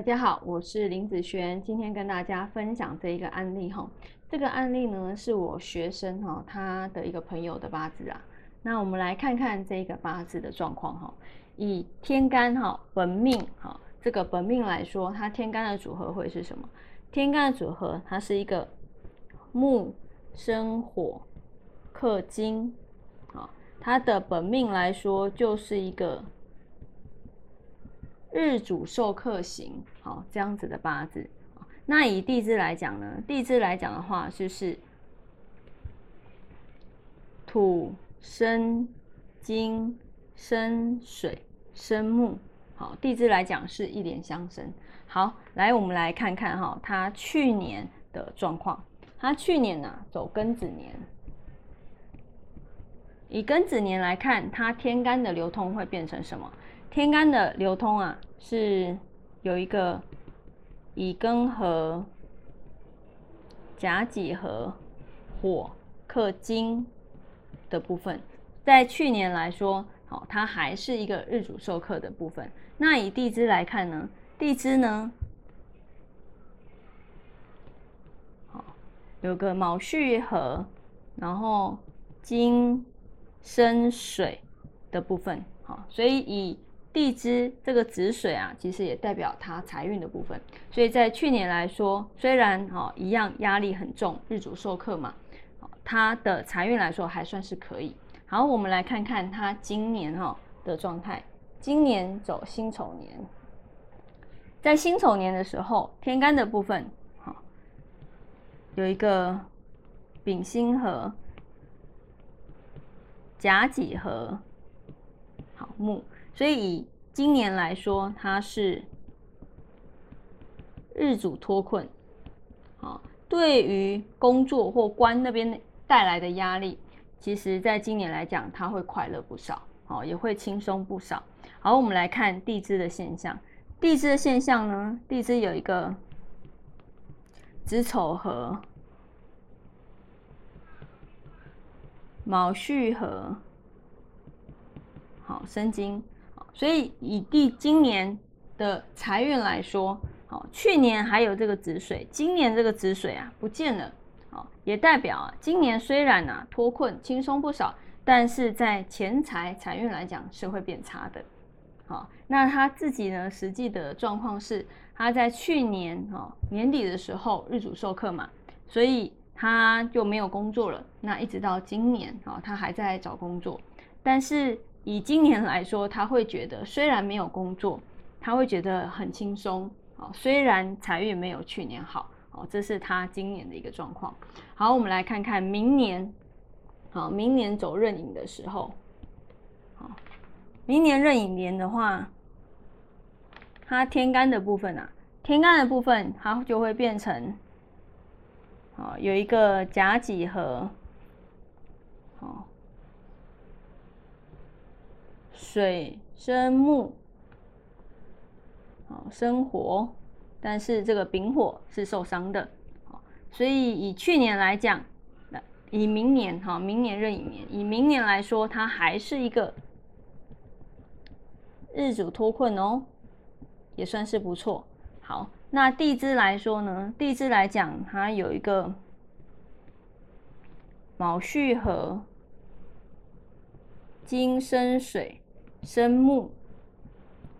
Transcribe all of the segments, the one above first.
大家好，我是林子璇，今天跟大家分享这一个案例哈。这个案例呢是我学生哈他的一个朋友的八字啊。那我们来看看这个八字的状况哈。以天干哈本命哈这个本命来说，它天干的组合会是什么？天干的组合它是一个木生火克金，啊，它的本命来说就是一个。日主受克刑，好这样子的八字。那以地支来讲呢？地支来讲的话，就是土生金，生水，生木。好，地支来讲是一连相生。好，来我们来看看哈，他去年的状况。他去年呢走庚子年，以庚子年来看，他天干的流通会变成什么？天干的流通啊，是有一个乙庚合、甲己合、火克金的部分。在去年来说，好，它还是一个日主受克的部分。那以地支来看呢？地支呢，好，有个卯戌合，然后金生水的部分。好，所以以地支这个子水啊，其实也代表它财运的部分。所以在去年来说，虽然哈一样压力很重，日主受克嘛，他的财运来说还算是可以。好，我们来看看他今年哈的状态。今年走辛丑年，在辛丑年的时候，天干的部分哈有一个丙辛合、甲己合，好木。所以以今年来说，它是日主脱困，好，对于工作或官那边带来的压力，其实在今年来讲，它会快乐不少，好，也会轻松不少。好，我们来看地支的现象。地支的现象呢，地支有一个子丑合、卯戌合，好生金。所以以地今年的财运来说，好，去年还有这个子水，今年这个子水啊不见了，好，也代表啊，今年虽然啊脱困轻松不少，但是在钱财财运来讲是会变差的，好，那他自己呢实际的状况是，他在去年哦年底的时候日主授课嘛，所以他就没有工作了，那一直到今年啊他还在找工作，但是。以今年来说，他会觉得虽然没有工作，他会觉得很轻松啊。虽然财运没有去年好哦，这是他今年的一个状况。好，我们来看看明年，好，明年走壬寅的时候，好，明年壬寅年的话，它天干的部分啊，天干的部分它就会变成，好，有一个甲己合，好。水生木，好生火，但是这个丙火是受伤的，好，所以以去年来讲，以明年哈，明年壬寅年，以明年来说，它还是一个日主脱困哦，也算是不错。好，那地支来说呢，地支来讲，它有一个卯戌合，金生水。生木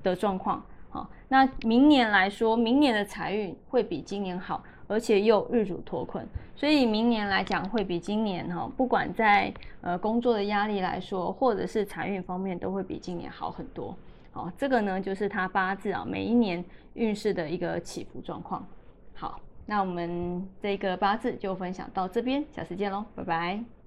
的状况，好，那明年来说，明年的财运会比今年好，而且又日主脱困，所以明年来讲会比今年哈，不管在呃工作的压力来说，或者是财运方面，都会比今年好很多。好，这个呢就是他八字啊每一年运势的一个起伏状况。好，那我们这个八字就分享到这边，下次见喽，拜拜。